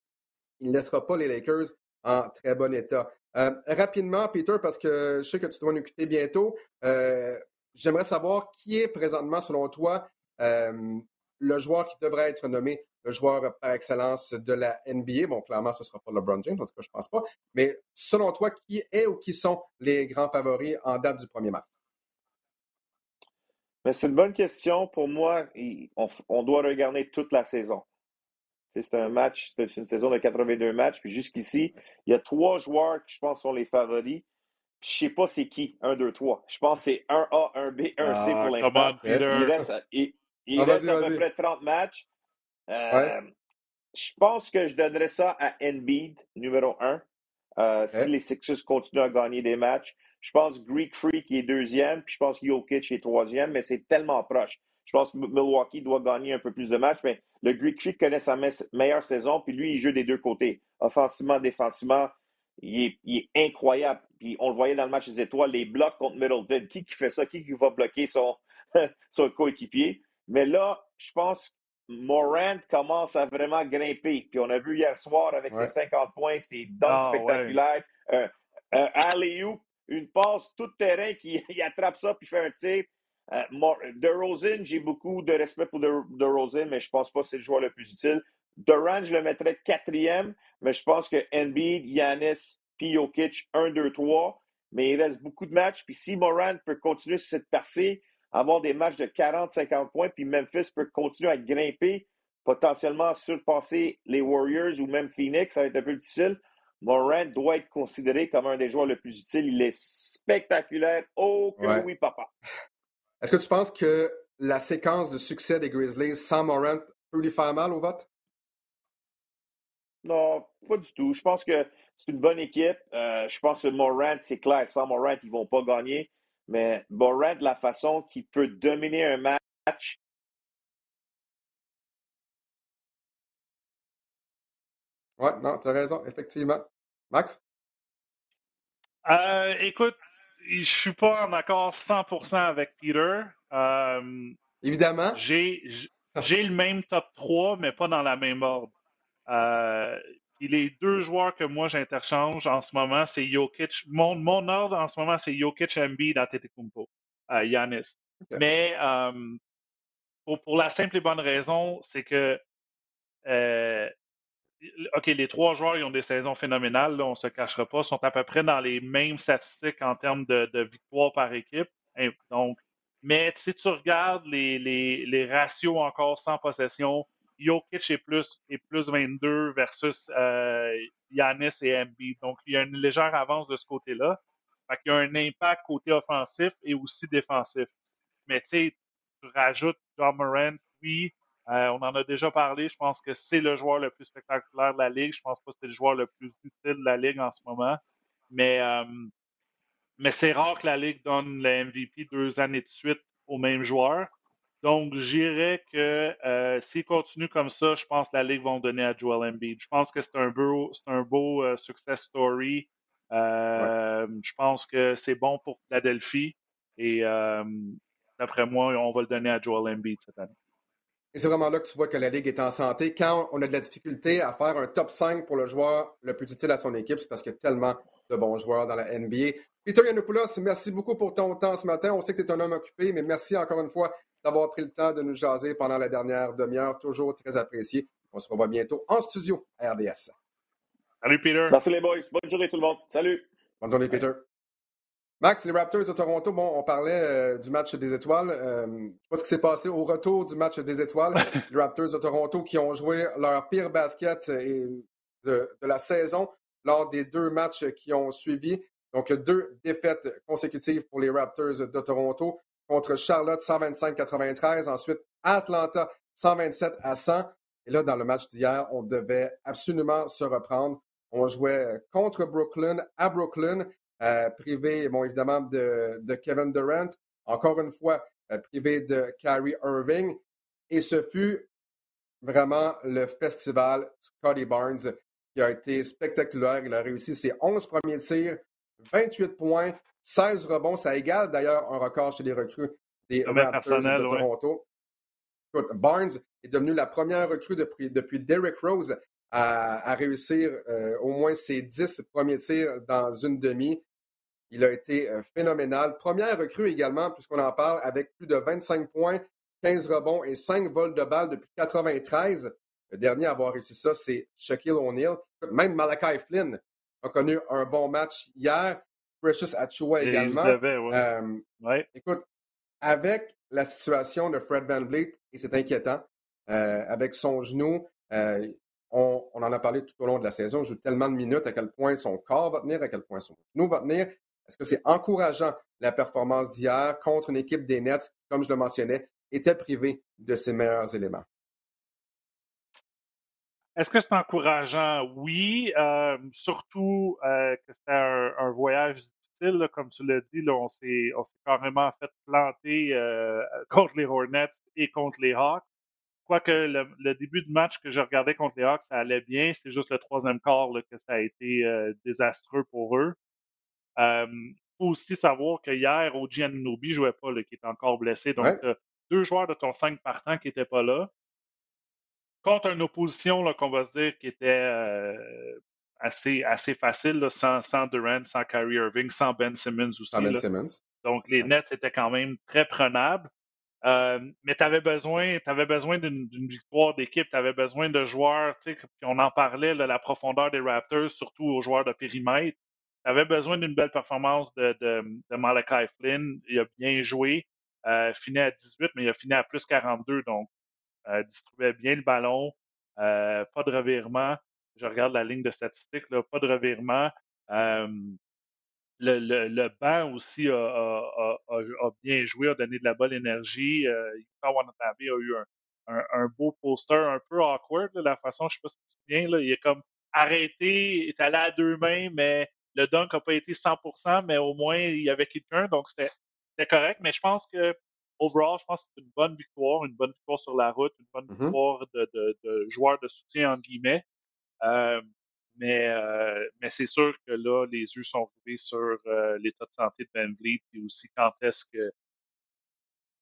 il ne laissera pas les Lakers en très bon état. Euh, rapidement, Peter, parce que je sais que tu dois nous quitter bientôt, euh, j'aimerais savoir qui est présentement, selon toi, euh, le joueur qui devrait être nommé le joueur par excellence de la NBA. Bon, clairement, ce ne sera pas LeBron James, en tout cas, je ne pense pas. Mais selon toi, qui est ou qui sont les grands favoris en date du 1er mars? C'est une bonne question. Pour moi, on, doit regarder toute la saison. C'est un match, c'est une saison de 82 matchs. Puis jusqu'ici, il y a trois joueurs qui, je pense, sont les favoris. Je ne sais pas c'est qui, 1, 2, 3. Je pense que c'est 1A, 1B, 1C pour l'instant. Il reste, il, ah, reste à peu près 30 matchs. Euh, je pense que je donnerais ça à Embiid, numéro 1. Euh, si les Sixers continuent à gagner des matchs. Je pense Greek Freak est deuxième, puis je pense Jokic est troisième, mais c'est tellement proche. Je pense que Milwaukee doit gagner un peu plus de matchs, mais le Greek Freak connaît sa meilleure saison, puis lui, il joue des deux côtés. Offensivement, défensivement, il est, incroyable. Puis on le voyait dans le match des étoiles, les blocs contre Middleton. Qui, qui fait ça? Qui, qui va bloquer son, *laughs* son coéquipier? Mais là, je pense que Morant commence à vraiment grimper. Puis on a vu hier soir avec ses 50 points, ses ah, spectaculaires. Ouais. Euh, une passe tout terrain qui *laughs* attrape ça puis fait un tir. Euh, de Rosen, j'ai beaucoup de respect pour de, Rosen, mais je pense pas que c'est le joueur le plus utile. Durant, je le mettrais quatrième, mais je pense que Embiid, Yanis, Jokic, 1, 2, 3. Mais il reste beaucoup de matchs. Puis si Moran peut continuer sur cette percée, avoir des matchs de 40-50 points, puis Memphis peut continuer à grimper, potentiellement surpasser les Warriors ou même Phoenix, ça va être un peu difficile. Morant doit être considéré comme un des joueurs les plus utiles. Il est spectaculaire. Oh que oui, papa. Est-ce que tu penses que la séquence de succès des Grizzlies sans Morant peut lui faire mal au vote? Non, pas du tout. Je pense que c'est une bonne équipe. Euh, je pense que Morant, c'est clair, sans Morant, ils ne vont pas gagner. Mais Morant, la façon qu'il peut dominer un match, Oui, non, tu as raison, effectivement. Max? Euh, écoute, je suis pas en accord 100% avec Peter. Euh, Évidemment. J'ai, le même top 3, mais pas dans la même ordre. Euh, les deux joueurs que moi j'interchange en ce moment, c'est Jokic. Mon, mon ordre en ce moment, c'est Jokic, Embiid, Antetokounmpo, euh, Yanis. Mais euh, pour, pour, la simple et bonne raison, c'est que euh, OK, les trois joueurs, ils ont des saisons phénoménales, on ne se cachera pas, sont à peu près dans les mêmes statistiques en termes de, victoires par équipe. Donc, mais si tu regardes les, ratios encore sans possession, Jokic est plus, est plus 22 versus euh, Yanis et Embiid. Donc, il y a une légère avance de ce côté-là. Fait y a un impact côté offensif et aussi défensif. Mais tu sais, tu rajoutes John Morant, oui, euh, on en a déjà parlé. Je pense que c'est le joueur le plus spectaculaire de la Ligue. Je pense pas que c'est le joueur le plus utile de la Ligue en ce moment. Mais, euh, mais c'est rare que la Ligue donne le MVP deux années de suite au même joueur. Donc, j'irais que euh, s'il continue comme ça, je pense que la Ligue va donner à Joel Embiid. Je pense que c'est un beau, c'est un beau euh, success story. Euh, Je pense que c'est bon pour Philadelphie. Et euh, d'après moi, on va le donner à Joel Embiid cette année. Et c'est vraiment là que tu vois que la Ligue est en santé. Quand on a de la difficulté à faire un top 5 pour le joueur le plus utile à son équipe, c'est parce qu'il y a tellement de bons joueurs dans la NBA. Peter Yanopoulos, merci beaucoup pour ton temps ce matin. On sait que tu es un homme occupé, mais merci encore une fois d'avoir pris le temps de nous jaser pendant la dernière demi-heure. Toujours très apprécié. On se revoit bientôt en studio à RDS. Salut, Peter. Merci les boys. Bonne journée tout le monde. Salut. Bonne journée, Peter. Max, les Raptors de Toronto, bon, on parlait euh, du match des étoiles. Euh, je ne sais pas ce qui s'est passé au retour du match des étoiles. *laughs* les Raptors de Toronto qui ont joué leur pire basket de, de, la saison lors des deux matchs qui ont suivi. Donc, deux défaites consécutives pour les Raptors de Toronto contre Charlotte 125-93, ensuite Atlanta 127 à 100. Et là, dans le match d'hier, on devait absolument se reprendre. On jouait contre Brooklyn à Brooklyn, euh, privé, bon, évidemment, de, de, Kevin Durant. Encore une fois, euh, privé de Kyrie Irving. Et ce fut vraiment le festival Scotty Barnes qui a été spectaculaire. Il a réussi ses 11 premiers tirs, 28 points, 16 rebonds. Ça égale d'ailleurs un record chez les recrues des Raptors de Toronto. Barnes est devenu la première recrue depuis, depuis Derrick Rose à, réussir euh, au moins ses 10 premiers tirs dans une demi. Il a été euh, phénoménal. Première recrue également, puisqu'on en parle, avec plus de 25 points, 15 rebonds et 5 vols de balles depuis 93. Le dernier à avoir réussi ça, c'est Shaquille O'Neal. Même Malachi Flynn a connu un bon match hier. Precious Achua également. Euh, écoute, avec la situation de Fred Van Vliet, et c'est inquiétant, euh, avec son genou, euh, on, en a parlé tout au long de la saison, joue tellement de minutes, à quel point son corps va tenir, à quel point son genou va tenir. Est-ce que c'est encourageant la performance d'hier contre une équipe des Nets, comme je le mentionnais, était privée de ses meilleurs éléments? Est-ce que c'est encourageant? Oui, euh, surtout euh, que c'était un, voyage difficile, comme tu l'as dit, on s'est carrément fait planter euh, contre les Hornets et contre les Hawks. Quoique le, le, début de match que je regardais contre les Hawks, ça allait bien. C'est juste le troisième quart là, que ça a été désastreux pour eux. Il faut aussi savoir que hier, OG Anunobi jouait pas, là, qui est encore blessé. Donc, deux joueurs de ton 5 partants qui n'étaient pas là contre une opposition qu'on va se dire qui était euh, assez, assez facile, sans, sans, Durant, sans Kyrie Irving, sans Ben Simmons aussi. Sans Ben Simmons. Donc, les Nets étaient quand même très prenables. Euh, mais tu avais besoin, avais besoin d'une victoire d'équipe, tu avais besoin de joueurs, puis on en parlait, la profondeur des Raptors, surtout aux joueurs de périmètre. Tu avais besoin d'une belle performance de, de, de, Malachi Flynn. Il a bien joué, euh, fini à 18, mais il a fini à plus 42. Donc, euh, distribuait bien le ballon, euh, pas de revirement. Je regarde la ligne de statistiques, là, pas de revirement. Le, le, le, banc aussi a, a, a, a, bien joué, a donné de la bonne énergie. Euh, Watanabe a eu un, un, un, beau poster un peu awkward, là, la façon, je sais pas si tu te souviens, là, il est comme arrêté, il est allé à deux mains, mais le dunk n'a pas été 100%, mais au moins il y avait quelqu'un, donc c'était correct. Mais je pense que overall, je pense que c'est une bonne victoire, une bonne victoire sur la route, une bonne mm-hmm. victoire de, de, de, joueurs de soutien, en guillemets. Euh, mais euh, mais c'est sûr que là, les yeux sont rivés sur euh, l'état de santé de Ben Vliet et aussi quand est-ce que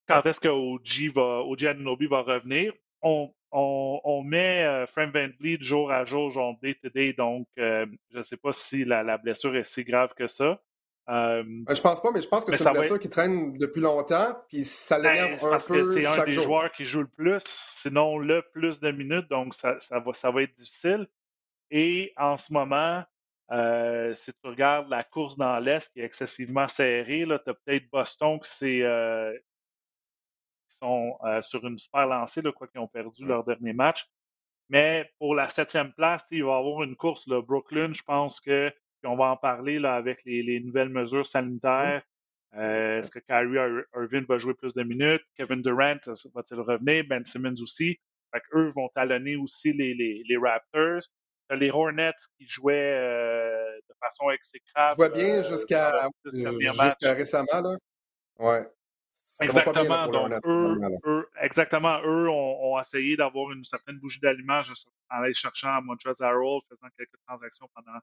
quand est-ce que OG va, OG Anunobi va revenir. On, on, on met euh, Frank Van Vliet jour à jour, genre day to day, donc je ne sais pas si la, la blessure est si grave que ça. Euh, ben, je pense pas, mais je pense que c'est une blessure qui traîne depuis longtemps, puis ça ben, l'énerve un peu C'est un des joueurs qui joue le plus, sinon le plus de minutes, donc ça, ça, va, ça va être difficile. Et en ce moment, euh, si tu regardes la course dans l'Est qui est excessivement serrée, tu as peut-être Boston qui, euh, sont sur une super lancée, quoi qu'ils ont perdu leur dernier match. Mais pour la septième place, il va y avoir une course. Là, Brooklyn, je pense que on va en parler là, avec les, nouvelles mesures sanitaires. Euh, est-ce que Kyrie Irving va jouer plus de minutes? Kevin Durant va-t-il revenir? Ben Simmons aussi. Fait eux vont talonner aussi les, les, Raptors. Les Hornets qui jouaient euh, de façon exécrable. Je vois bien euh, jusqu'à récemment. Là. Ouais. Exactement. Donc, eux, exactement. Eux ont, essayé d'avoir une certaine bougie d'allumage en aller cherchant à Montrezl Harrell, faisant quelques transactions pendant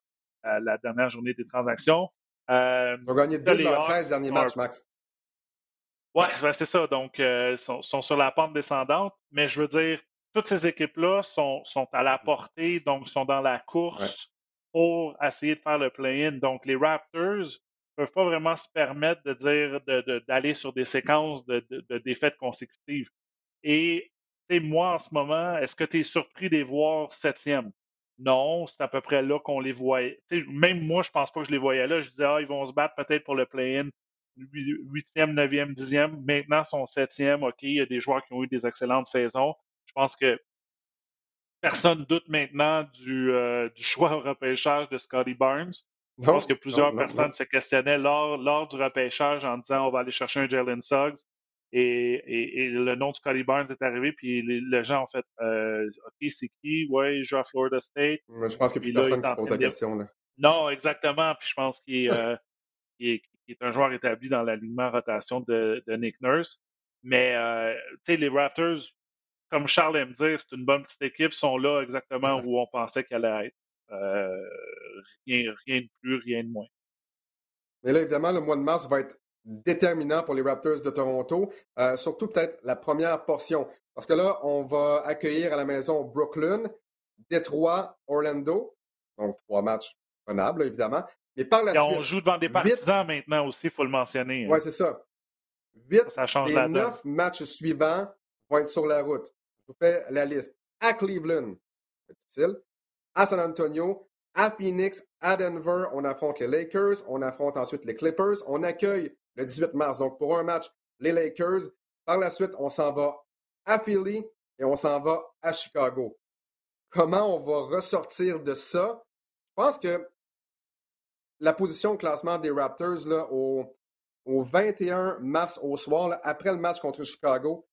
euh, la dernière journée des transactions. Euh, Ils ont gagné deux de leurs 13 derniers matchs, Max. Oui, ben, c'est ça. Donc, ils euh, sont, sur la pente descendante. Mais je veux dire, toutes ces équipes-là sont, sont, à la portée, donc sont dans la course pour essayer de faire le play-in. Donc, les Raptors peuvent pas vraiment se permettre de dire d'aller sur des séquences de, défaites consécutives. Et moi, en ce moment, est-ce que tu es surpris de les voir septième? Non, c'est à peu près là qu'on les voyait. même moi, je pense pas que je les voyais là. Je disais, ah, ils vont se battre peut-être pour le play-in. Huitième, neuvième, dixième. Maintenant, ils sont septième. OK, il y a des joueurs qui ont eu des excellentes saisons. Je pense que personne doute maintenant du, euh, du choix au repêchage de Scotty Barnes. Je pense que plusieurs personnes se questionnaient lors, lors du repêchage en disant on va aller chercher un Jalen Suggs. Et, le nom de Scotty Barnes est arrivé, puis les, gens ont fait euh, OK, c'est qui? Ouais, il joue à Florida State. je pense qu'il n'y a plus personne qui se pose la question. Là. Non, exactement. Puis je pense qu'il euh, *laughs* est, un joueur établi dans l'alignement rotation de, Nick Nurse. Mais euh, tu sais, les Raptors, comme Charles aime dire, c'est une bonne petite équipe, sont là exactement où on pensait qu'elle allait être. rien, rien de plus, rien de moins. Mais là, évidemment, le mois de mars va être déterminant pour les Raptors de Toronto, euh, surtout peut-être la première portion. Parce que là, on va accueillir à la maison Brooklyn, Détroit, Orlando. Donc, trois matchs prenables, évidemment. Mais par la Et suite. On joue devant des partisans maintenant aussi, il faut le mentionner. Hein. Oui, c'est ça. Huit des neuf matchs suivants vont être sur la route. Vous fais la liste. À Cleveland. À San Antonio, à Phoenix, à Denver, on affronte les Lakers, on affronte ensuite les Clippers, on accueille le 18 mars. Donc, pour un match, les Lakers. Par la suite, on s'en va à Philly et on s'en va à Chicago. Comment on va ressortir de ça? Je pense que la position de classement des Raptors là, au, 21 mars au soir, après le match contre Chicago,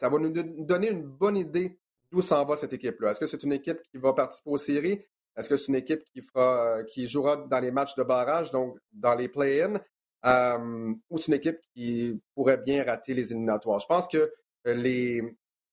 ça va nous donner une bonne idée d'où s'en va cette équipe-là. Est-ce que c'est une équipe qui va participer aux séries? Est-ce que c'est une équipe qui, fera, qui jouera dans les matchs de barrage, donc dans les play-ins? Euh, ou c'est une équipe qui pourrait bien rater les éliminatoires? Je pense que euh, les,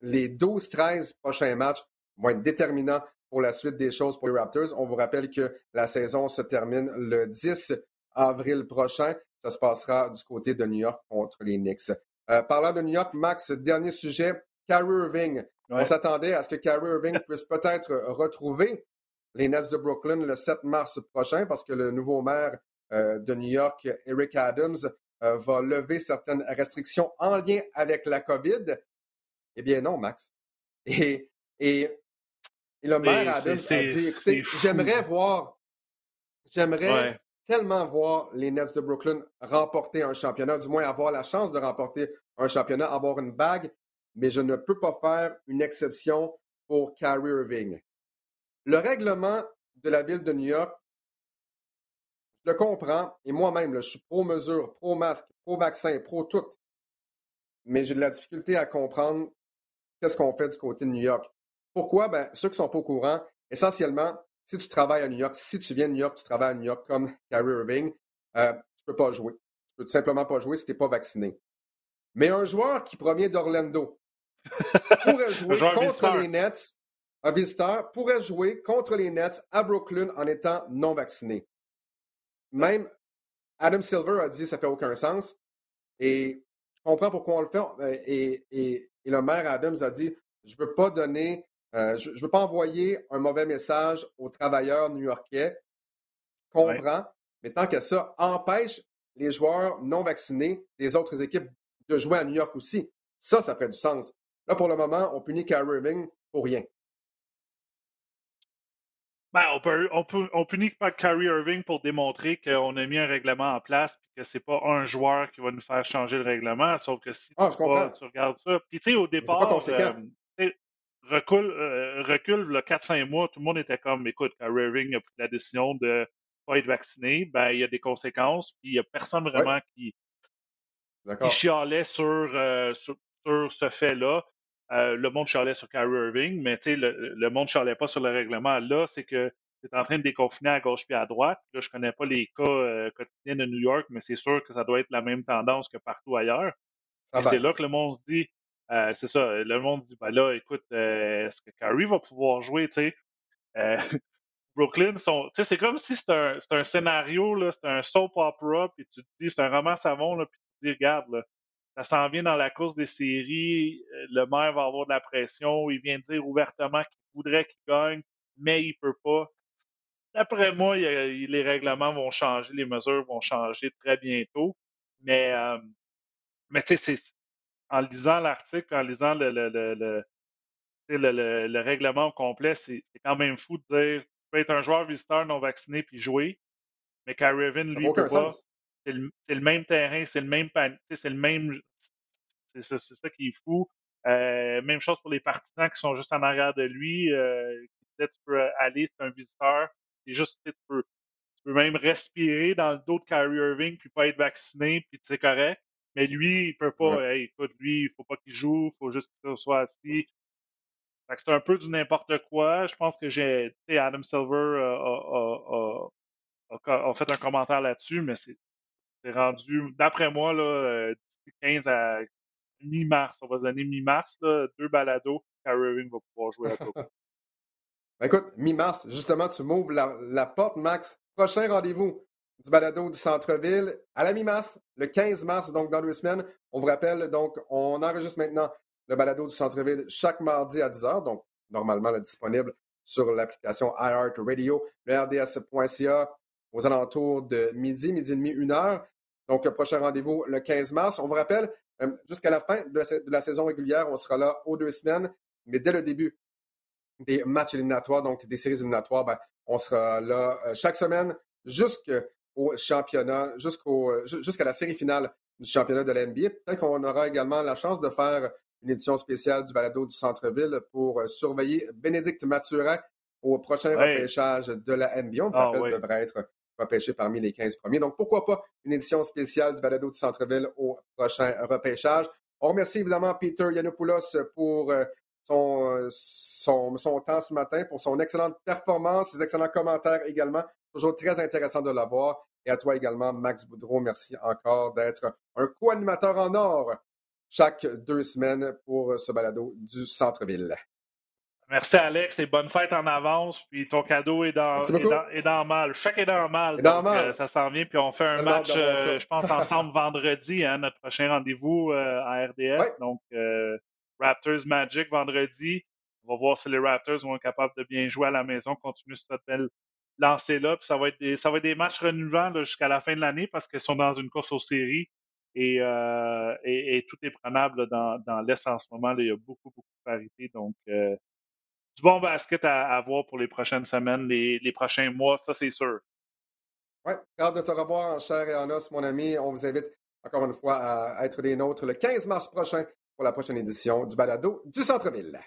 les 12-13 prochains matchs vont être déterminants pour la suite des choses pour les Raptors. On vous rappelle que la saison se termine le 10 avril prochain. Ça se passera du côté de New York contre les Knicks. Euh, parlant de New York, Max, dernier sujet, Kyrie Irving. On s'attendait à ce que Kyrie Irving puisse peut-être retrouver les Nets de Brooklyn le 7 mars prochain parce que le nouveau maire euh, de New York, Eric Adams, euh, va lever certaines restrictions en lien avec la COVID. Eh bien non, Max. *laughs* Et, et, le maire Adams a dit, écoutez, j'aimerais voir, j'aimerais tellement voir les Nets de Brooklyn remporter un championnat, du moins avoir la chance de remporter un championnat, avoir une bague, mais je ne peux pas faire une exception pour Kyrie Irving. Le règlement de la ville de New York je comprends, et moi-même, je suis pro-mesure, pro-masque, pro-vaccin, pro-tout. Mais j'ai de la difficulté à comprendre qu'est-ce qu'on fait du côté de New York. Pourquoi? Ben, ceux qui ne sont pas au courant, essentiellement, si tu travailles à New York, si tu viens de New York, tu travailles à New York comme Kyrie Irving, euh, tu ne peux pas jouer. Tu peux tout simplement pas jouer si tu n'es pas vacciné. Mais un joueur qui provient d'Orlando *laughs* pourrait jouer contre les Nets, un visiteur pourrait jouer contre les Nets à Brooklyn en étant non vacciné. Même Adam Silver a dit que ça fait aucun sens. Et je comprends pourquoi on le fait. Euh, et, le maire Adams a dit je ne veux pas donner, euh, je ne veux pas envoyer un mauvais message aux travailleurs new-yorkais. Je comprends. Mais tant que ça empêche les joueurs non vaccinés des autres équipes de jouer à New York aussi. Ça, ça fait du sens. Là, pour le moment, on punit Kyrie Irving pour rien. Ben, on, peut, on, peut, on punit pas Kyrie Irving pour démontrer qu'on a mis un règlement en place et que c'est pas un joueur qui va nous faire changer le règlement. Sauf que si ah, tu, regardes ça. Puis tu sais, au départ, euh, recule, euh, recule le 4-5 mois, tout le monde était comme écoute, Kyrie Irving a pris la décision de pas être vacciné, ben il y a des conséquences, puis il n'y a personne vraiment qui, qui chialait sur, euh, sur, sur ce fait-là. Euh, le monde chialait sur Kyrie Irving, mais le, le monde chialait pas sur le règlement. Là, c'est que c'est en train de déconfiner à gauche puis à droite. Là, je connais pas les cas euh, quotidiens de New York, mais c'est sûr que ça doit être la même tendance que partout ailleurs. c'est là que le monde se dit, euh, c'est ça, le monde dit, ben là, écoute, est-ce que Kyrie va pouvoir jouer, tu sais? *laughs* Brooklyn tu sais, c'est comme si c'était un, un, scénario, là, c'est un soap opera, puis tu te dis, c'est un roman savon, là, puis tu te dis, regarde, là, ça s'en vient dans la course des séries, euh, le maire va avoir de la pression, il vient dire ouvertement qu'il voudrait qu'il gagne, mais il peut pas. D'après moi, les règlements vont changer, les mesures vont changer très bientôt. Mais, euh, mais tu sais, en lisant l'article, en lisant le, le, le, le, le règlement complet, c'est quand même fou de dire tu peux être un joueur visiteur non vacciné puis jouer, mais Irving, lui, peut pas c'est le, même terrain, c'est le même c'est le même. C'est ça qui est fou. Euh, même chose pour les partisans qui sont juste en arrière de lui. Euh, tu peux aller, c'est un visiteur. C'est juste, tu peux, tu peux même respirer dans le dos de Kyrie Irving puis pas être vacciné, puis c'est correct. Mais lui, il peut pas. écoute, lui, il faut pas qu'il joue, il faut juste qu'il soit assis. C'est un peu du n'importe quoi. Je pense que j'ai, Adam Silver a, a, fait un commentaire là-dessus, mais c'est c'est rendu, d'après moi, là, euh, 15 à mi-mars, on va se donner mi-mars, deux balados, Kyrie Irving va pouvoir jouer à *laughs* Togo. Ben, écoute, mi-mars, justement, tu m'ouvres la, porte, Max. Prochain rendez-vous du balado du centre-ville à la mi-mars, le 15 mars, donc dans deux semaines. On vous rappelle, donc, on enregistre maintenant le balado du centre-ville chaque mardi à 10h, donc normalement disponible sur l'application iHeartRadio, le rds.ca, aux alentours de midi, midi et demi, une heure. Donc, prochain rendez-vous le 15 mars. On vous rappelle, euh, jusqu'à la fin de la, saison régulière, on sera là aux deux semaines, mais dès le début des matchs éliminatoires, donc des séries éliminatoires, ben, on sera là euh, chaque semaine jusqu'au championnat, euh, jusqu'à la série finale du championnat de la NBA. Peut-être qu'on aura également la chance de faire une édition spéciale du balado du centre-ville pour surveiller Bénédicte Mathurin au prochain repêchage de la NBA. On ah, rappelle, devrait être repêché parmi les 15 premiers. Donc, pourquoi pas une édition spéciale du balado du Centre-Ville au prochain repêchage. On remercie évidemment Peter Yanopoulos pour euh, son, son, son, temps ce matin, pour son excellente performance, ses excellents commentaires également. Toujours très intéressant de l'avoir. Et à toi également, Max Boudreau, merci encore d'être un co-animateur en or chaque deux semaines pour ce balado du Centre-Ville. Merci Alex et bonne fête en avance. Puis ton cadeau est dans, est dans, mal. Chaque est dans mal. donc, euh, ça s'en vient. Puis on fait un match, euh, je pense, ensemble *laughs* vendredi, hein, notre prochain rendez-vous euh, à RDS. Donc Raptors Magic vendredi. On va voir si les Raptors vont être capables de bien jouer à la maison, continuer cette belle lancée-là. Puis ça va être des, ça va être des matchs renouvelants jusqu'à la fin de l'année parce qu'ils sont dans une course aux séries. Et, et, tout est prenable dans, dans l'Est en ce moment. il y a beaucoup, beaucoup de parité. Donc, du bon basket à, voir pour les prochaines semaines, les, prochains mois, ça c'est sûr. Oui, hâte de te revoir en chair et en os, mon ami. On vous invite encore une fois à être des nôtres le 15 mars prochain pour la prochaine édition du balado du Centre-Ville.